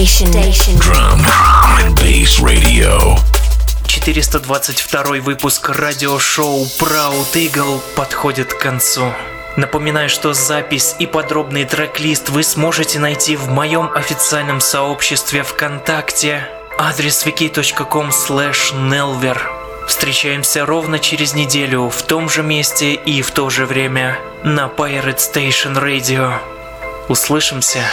Station. Drum and Bass Radio. 422 выпуск радиошоу Proud Eagle подходит к концу. Напоминаю, что запись и подробный трек-лист вы сможете найти в моем официальном сообществе ВКонтакте. Адрес wiki.com nelver. Встречаемся ровно через неделю в том же месте и в то же время на Pirate Station Radio. Услышимся!